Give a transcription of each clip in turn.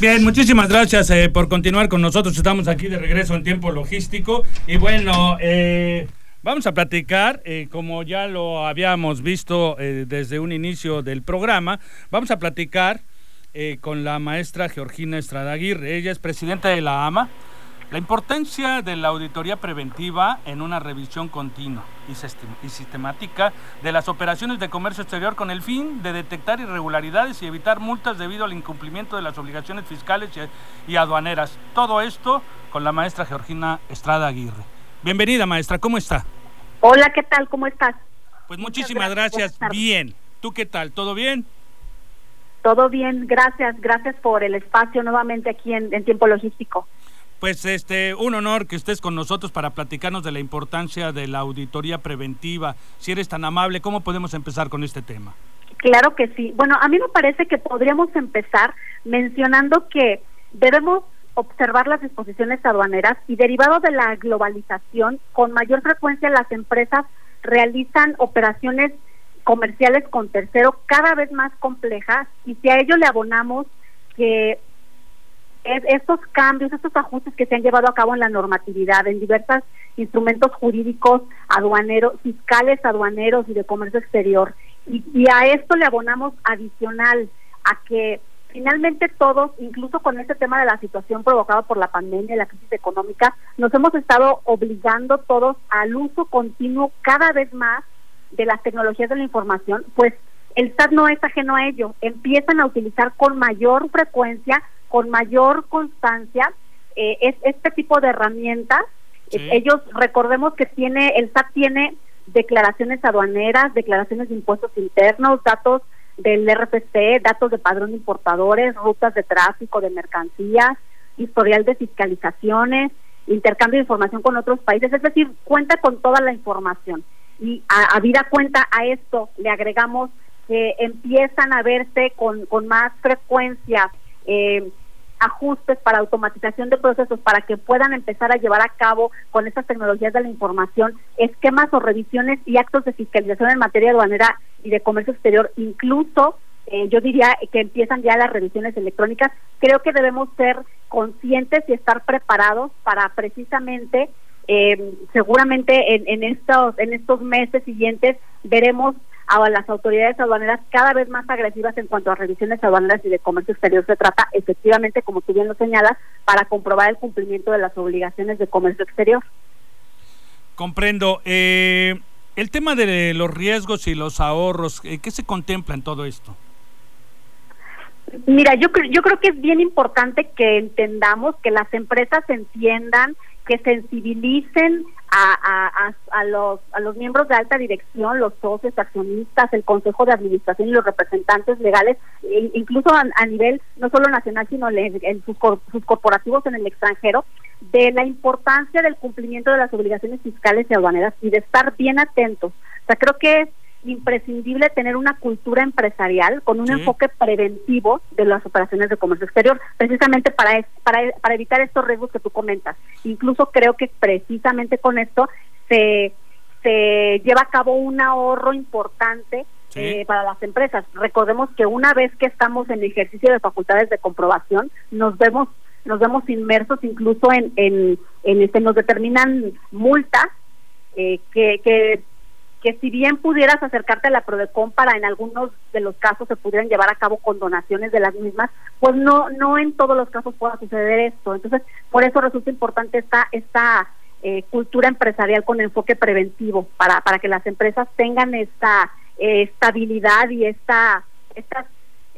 Bien, muchísimas gracias eh, por continuar con nosotros. Estamos aquí de regreso en tiempo logístico. Y bueno, eh, vamos a platicar, eh, como ya lo habíamos visto desde un inicio del programa, vamos a platicar con la maestra Georgina Estrada Aguirre. Ella es presidenta de la AMA. La importancia de la auditoría preventiva en una revisión continua y sistemática de las operaciones de comercio exterior con el fin de detectar irregularidades y evitar multas debido al incumplimiento de las obligaciones fiscales y aduaneras. Todo esto con la maestra Georgina Estrada Aguirre. Bienvenida maestra, ¿cómo está? Hola, ¿qué tal? ¿Cómo estás? Pues muchísimas gracias. Bien. ¿Tú qué tal? ¿Todo bien? Todo bien, gracias, gracias por el espacio nuevamente aquí en Tiempo Logístico. Pues este, un honor que estés con nosotros para platicarnos de la importancia de la auditoría preventiva. Si eres tan amable, ¿cómo podemos empezar con este tema? Claro que sí. Bueno, a mí me parece que podríamos empezar mencionando que debemos observar las disposiciones aduaneras y derivado de la globalización, con mayor frecuencia las empresas realizan operaciones comerciales con tercero cada vez más complejas y si a ello le abonamos que estos cambios, estos ajustes que se han llevado a cabo en la normatividad, en diversos instrumentos jurídicos aduaneros, fiscales aduaneros y de comercio exterior. Y, y a esto le abonamos adicional a que finalmente todos, incluso con este tema de la situación provocada por la pandemia y la crisis económica, nos hemos estado obligando todos al uso continuo cada vez más de las tecnologías de la información, pues el SAT no es ajeno a ello, empiezan a utilizar con mayor frecuencia con mayor constancia eh, es este tipo de herramientas. Ellos, recordemos que tiene, el SAT tiene declaraciones aduaneras, declaraciones de impuestos internos, datos del RFC, datos de padrón de importadores, rutas de tráfico de mercancías, historial de fiscalizaciones, intercambio de información con otros países, es decir, cuenta con toda la información. Y a, a vida cuenta a esto le agregamos que empiezan a verse con, con más frecuencia eh, ajustes para automatización de procesos para que puedan empezar a llevar a cabo con estas tecnologías de la información esquemas o revisiones y actos de fiscalización en materia aduanera y de comercio exterior, incluso eh, yo diría que empiezan ya las revisiones electrónicas. Creo que debemos ser conscientes y estar preparados para precisamente, eh, seguramente en, en estos en estos meses siguientes veremos a las autoridades aduaneras cada vez más agresivas en cuanto a revisiones aduaneras y de comercio exterior se trata, efectivamente, como tú bien lo señalas, para comprobar el cumplimiento de las obligaciones de comercio exterior. Comprendo. Eh, el tema de los riesgos y los ahorros, eh, ¿qué se contempla en todo esto? Mira, yo, yo creo que es bien importante que entendamos, que las empresas entiendan, que sensibilicen a, a, los, a los miembros de alta dirección, los socios, accionistas, el consejo de administración y los representantes legales, e incluso a, nivel no solo nacional, sino en sus, sus corporativos en el extranjero, de la importancia del cumplimiento de las obligaciones fiscales y aduaneras y de estar bien atentos. O sea, creo que imprescindible tener una cultura empresarial con un enfoque preventivo de las operaciones de comercio exterior, precisamente para, para, para evitar estos riesgos que tú comentas. Incluso creo que precisamente con esto se, se lleva a cabo un ahorro importante eh, para las empresas. Recordemos que una vez que estamos en ejercicio de facultades de comprobación, nos vemos nos vemos inmersos incluso en en, en este nos determinan multas eh, que, que que si bien pudieras acercarte a la Prodecon para en algunos de los casos se pudieran llevar a cabo con donaciones de las mismas, pues no no en todos los casos pueda suceder esto. Entonces, por eso resulta importante esta esta eh, cultura empresarial con enfoque preventivo para para que las empresas tengan esta eh, estabilidad y esta esta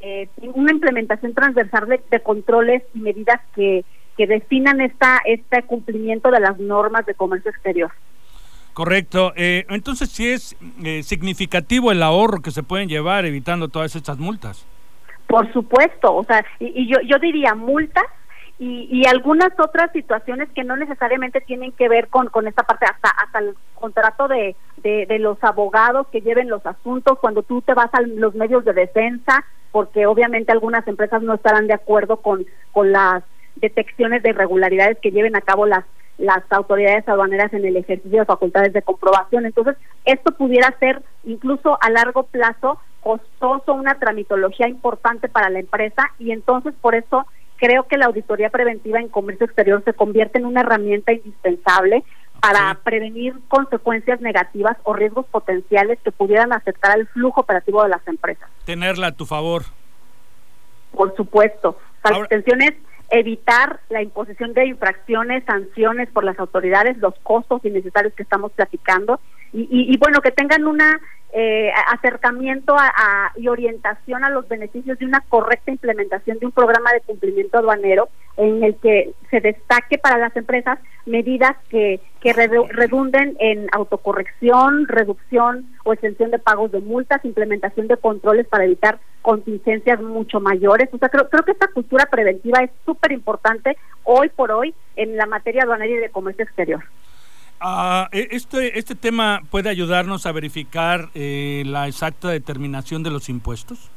eh, una implementación transversal de, de controles y medidas que que definan esta este cumplimiento de las normas de comercio exterior. Correcto. Eh, entonces, sí es eh, significativo el ahorro que se pueden llevar evitando todas estas multas. Por supuesto, o sea, y, yo, yo diría multas y, algunas otras situaciones que no necesariamente tienen que ver con, con esta parte, hasta, hasta el contrato de, de, los abogados que lleven los asuntos, cuando tú te vas a los medios de defensa, porque obviamente algunas empresas no estarán de acuerdo con, con las detecciones de irregularidades que lleven a cabo las las autoridades aduaneras en el ejercicio de facultades de comprobación. Entonces, esto pudiera ser incluso a largo plazo costoso, una tramitología importante para la empresa y entonces por eso creo que la auditoría preventiva en comercio exterior se convierte en una herramienta indispensable para prevenir consecuencias negativas o riesgos potenciales que pudieran afectar al flujo operativo de las empresas. Tenerla a tu favor. Por supuesto. Las es evitar la imposición de infracciones, sanciones por las autoridades, los costos innecesarios que estamos platicando y, y, bueno, que tengan una eh, acercamiento a, y orientación a los beneficios de una correcta implementación de un programa de cumplimiento aduanero en el que se destaque para las empresas medidas que, que redunden en autocorrección, reducción o extensión de pagos de multas, implementación de controles para evitar contingencias mucho mayores. O sea, creo, creo que esta cultura preventiva es súper importante hoy por hoy en la materia aduanera y de comercio exterior. E, este, ¿Este tema puede ayudarnos a verificar eh, la exacta determinación de los impuestos?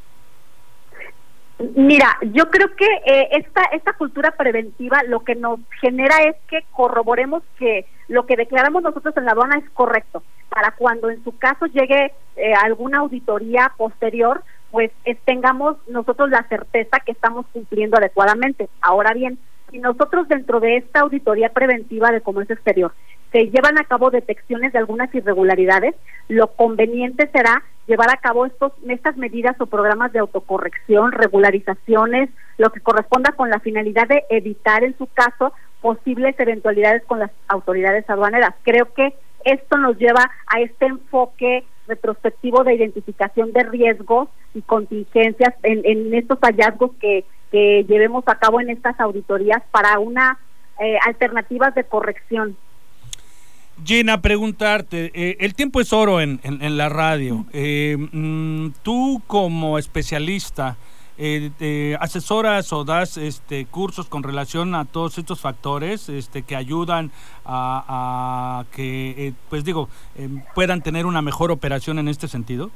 Mira, yo creo que eh, esta, esta cultura preventiva lo que nos genera es que corroboremos que lo que declaramos nosotros en la aduana es correcto, para cuando en su caso llegue eh, alguna auditoría posterior, pues tengamos nosotros la certeza que estamos cumpliendo adecuadamente. Ahora bien, si nosotros dentro de esta auditoría preventiva de comercio exterior se llevan a cabo detecciones de algunas irregularidades, lo conveniente será llevar a cabo estos, estas medidas o programas de autocorrección, regularizaciones, lo que corresponda con la finalidad de evitar en su caso posibles eventualidades con las autoridades aduaneras. Creo que esto nos lleva a este enfoque retrospectivo de identificación de riesgos y contingencias en, estos hallazgos que, que, llevemos a cabo en estas auditorías para una eh, alternativas de corrección. Gina, preguntarte, eh, el tiempo es oro en, en, la radio. Eh, mm, tú como especialista, eh, asesoras o das este, cursos con relación a todos estos factores este, que ayudan a, a que, pues digo, puedan tener una mejor operación en este sentido?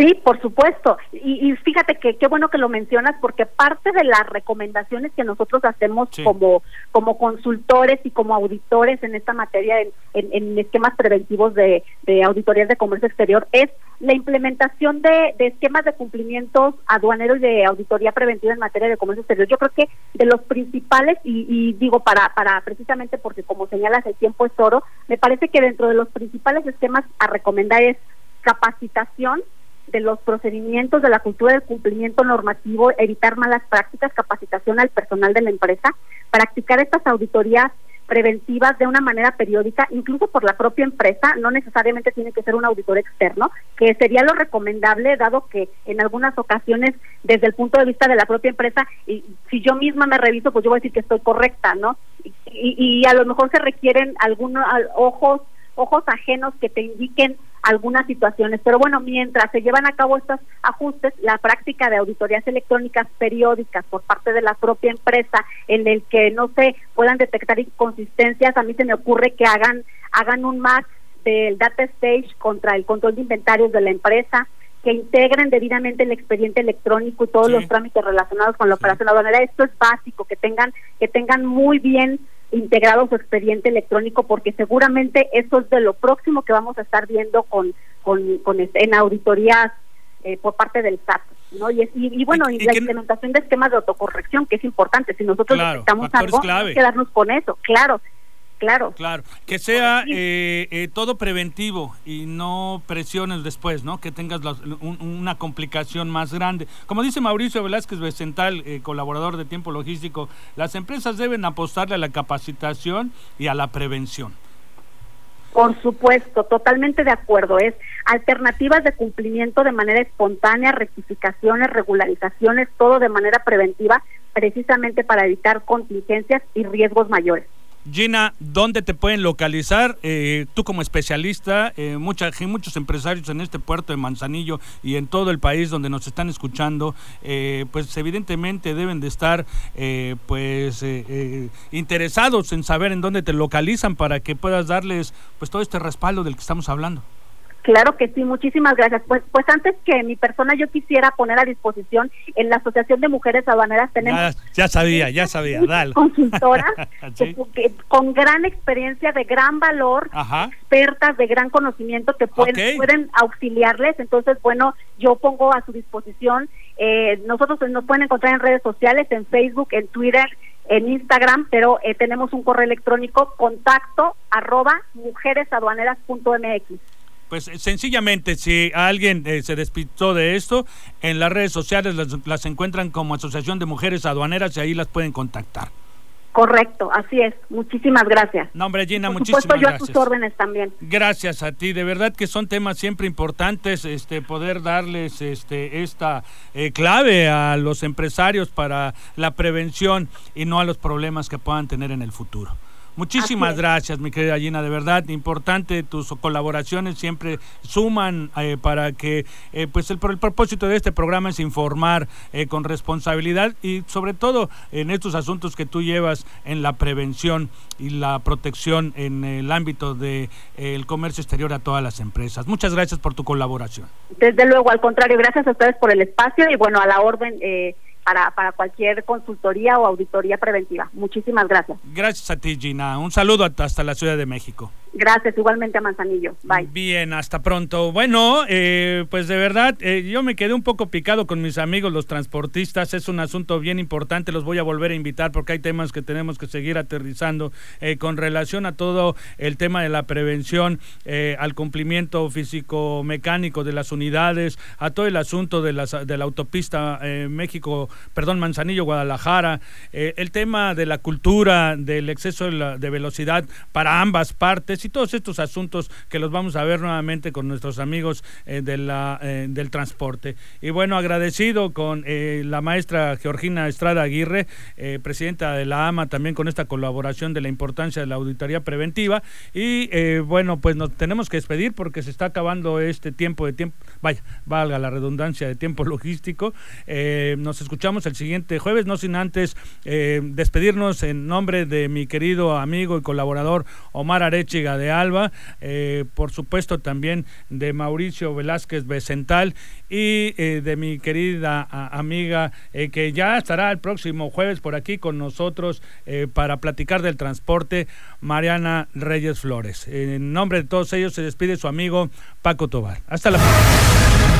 Sí, por supuesto. Y, fíjate que qué bueno que lo mencionas porque parte de las recomendaciones que nosotros hacemos como, como consultores y como auditores en esta materia, en, esquemas preventivos de, de auditorías de comercio exterior, es la implementación de, esquemas de cumplimientos aduaneros y de auditoría preventiva en materia de comercio exterior. Yo creo que de los principales, y, y digo para, para precisamente porque como señalas el tiempo es oro, me parece que dentro de los principales esquemas a recomendar es capacitación, de los procedimientos, de la cultura del cumplimiento normativo, evitar malas prácticas, capacitación al personal de la empresa, practicar estas auditorías preventivas de una manera periódica, incluso por la propia empresa, no necesariamente tiene que ser un auditor externo, que sería lo recomendable, dado que en algunas ocasiones, desde el punto de vista de la propia empresa, y si yo misma me reviso, pues yo voy a decir que estoy correcta, ¿no? Y, y, a lo mejor se requieren algunos ojos ojos ajenos que te indiquen algunas situaciones. Pero bueno, mientras se llevan a cabo estos ajustes, la práctica de auditorías electrónicas periódicas por parte de la propia empresa, en el que no se puedan detectar inconsistencias, a mí se me ocurre que hagan, hagan un match del data stage contra el control de inventarios de la empresa, que integren debidamente el expediente electrónico y todos los trámites relacionados con la operación aduanera. Esto es básico, que tengan, que tengan muy bien integrado su expediente electrónico porque seguramente eso es de lo próximo que vamos a estar viendo con, con, con en auditorías eh, por parte del SAT. ¿no? Y, y, bueno, y, la implementación de esquemas de autocorrección, que es importante. Si nosotros necesitamos algo, hay que quedarnos con eso, claro claro. Claro, que sea eh, eh, todo preventivo y no presiones después, ¿no? Que tengas una complicación más grande. Como dice Mauricio Velázquez Becental, eh, colaborador de Tiempo Logístico, las empresas deben apostarle a la capacitación y a la prevención. Por supuesto, totalmente de acuerdo. Es alternativas de cumplimiento de manera espontánea, rectificaciones, regularizaciones, todo de manera preventiva, precisamente para evitar contingencias y riesgos mayores. Gina, ¿dónde te pueden localizar? Eh, tú como especialista, eh, mucha, muchos empresarios en este puerto de Manzanillo y en todo el país donde nos están escuchando, eh, pues evidentemente deben de estar pues interesados en saber en dónde te localizan para que puedas darles pues todo este respaldo del que estamos hablando. Claro que sí, muchísimas gracias. Pues, pues antes que mi persona, yo quisiera poner a disposición en la Asociación de Mujeres Aduaneras tenemos. Ya, sabía, ya sabía, dale. Consultoras con gran experiencia, de gran valor, expertas de gran conocimiento que pueden, pueden auxiliarles. Entonces, bueno, yo pongo a su disposición. Eh, nosotros nos pueden encontrar en redes sociales, en Facebook, en Twitter, en Instagram, pero eh, tenemos un correo electrónico contacto arroba mujeresaduaneras.mx. Pues eh, sencillamente, si alguien eh, se despistó de esto, en las redes sociales las, encuentran como Asociación de Mujeres Aduaneras y ahí las pueden contactar. Correcto, así es. Muchísimas gracias. No, hombre, Gina, muchísimas gracias. yo a tus órdenes también. Gracias a ti. De verdad que son temas siempre importantes, este, poder darles este, esta eh, clave a los empresarios para la prevención y no a los problemas que puedan tener en el futuro. Muchísimas gracias, mi querida Gina, de verdad, importante, tus colaboraciones siempre suman eh, para que, eh, pues el, el, propósito de este programa es informar eh, con responsabilidad y sobre todo en estos asuntos que tú llevas en la prevención y la protección en el ámbito del de, comercio exterior a todas las empresas. Muchas gracias por tu colaboración. Desde luego, al contrario, gracias a ustedes por el espacio y bueno, a la orden. Eh, para, para cualquier consultoría o auditoría preventiva. Muchísimas gracias. Gracias a ti, Gina. Un saludo hasta la Ciudad de México. Gracias, igualmente a Manzanillo. Bye. Bien, hasta pronto. Bueno, eh, pues de verdad, eh, yo me quedé un poco picado con mis amigos, los transportistas. Es un asunto bien importante. Los voy a volver a invitar porque hay temas que tenemos que seguir aterrizando eh, con relación a todo el tema de la prevención, al cumplimiento físico-mecánico de las unidades, a todo el asunto de, las, de la autopista México, perdón, Manzanillo-Guadalajara, el tema de la cultura, del exceso de, velocidad para ambas partes y todos estos asuntos que los vamos a ver nuevamente con nuestros amigos eh, de la, eh, del transporte. Y bueno, agradecido con eh, la maestra Georgina Estrada Aguirre, presidenta de la AMA, también con esta colaboración de la importancia de la auditoría preventiva. Y bueno, pues nos tenemos que despedir porque se está acabando este tiempo de tiempo, vaya, valga la redundancia de tiempo logístico. nos escuchamos el siguiente jueves, no sin antes despedirnos en nombre de mi querido amigo y colaborador Omar Areche de Alba, eh, por supuesto también de Mauricio Velázquez Becental y eh, de mi querida amiga eh, que ya estará el próximo jueves por aquí con nosotros para platicar del transporte, Mariana Reyes Flores. En nombre de todos ellos se despide su amigo Paco Tobar. Hasta la próxima.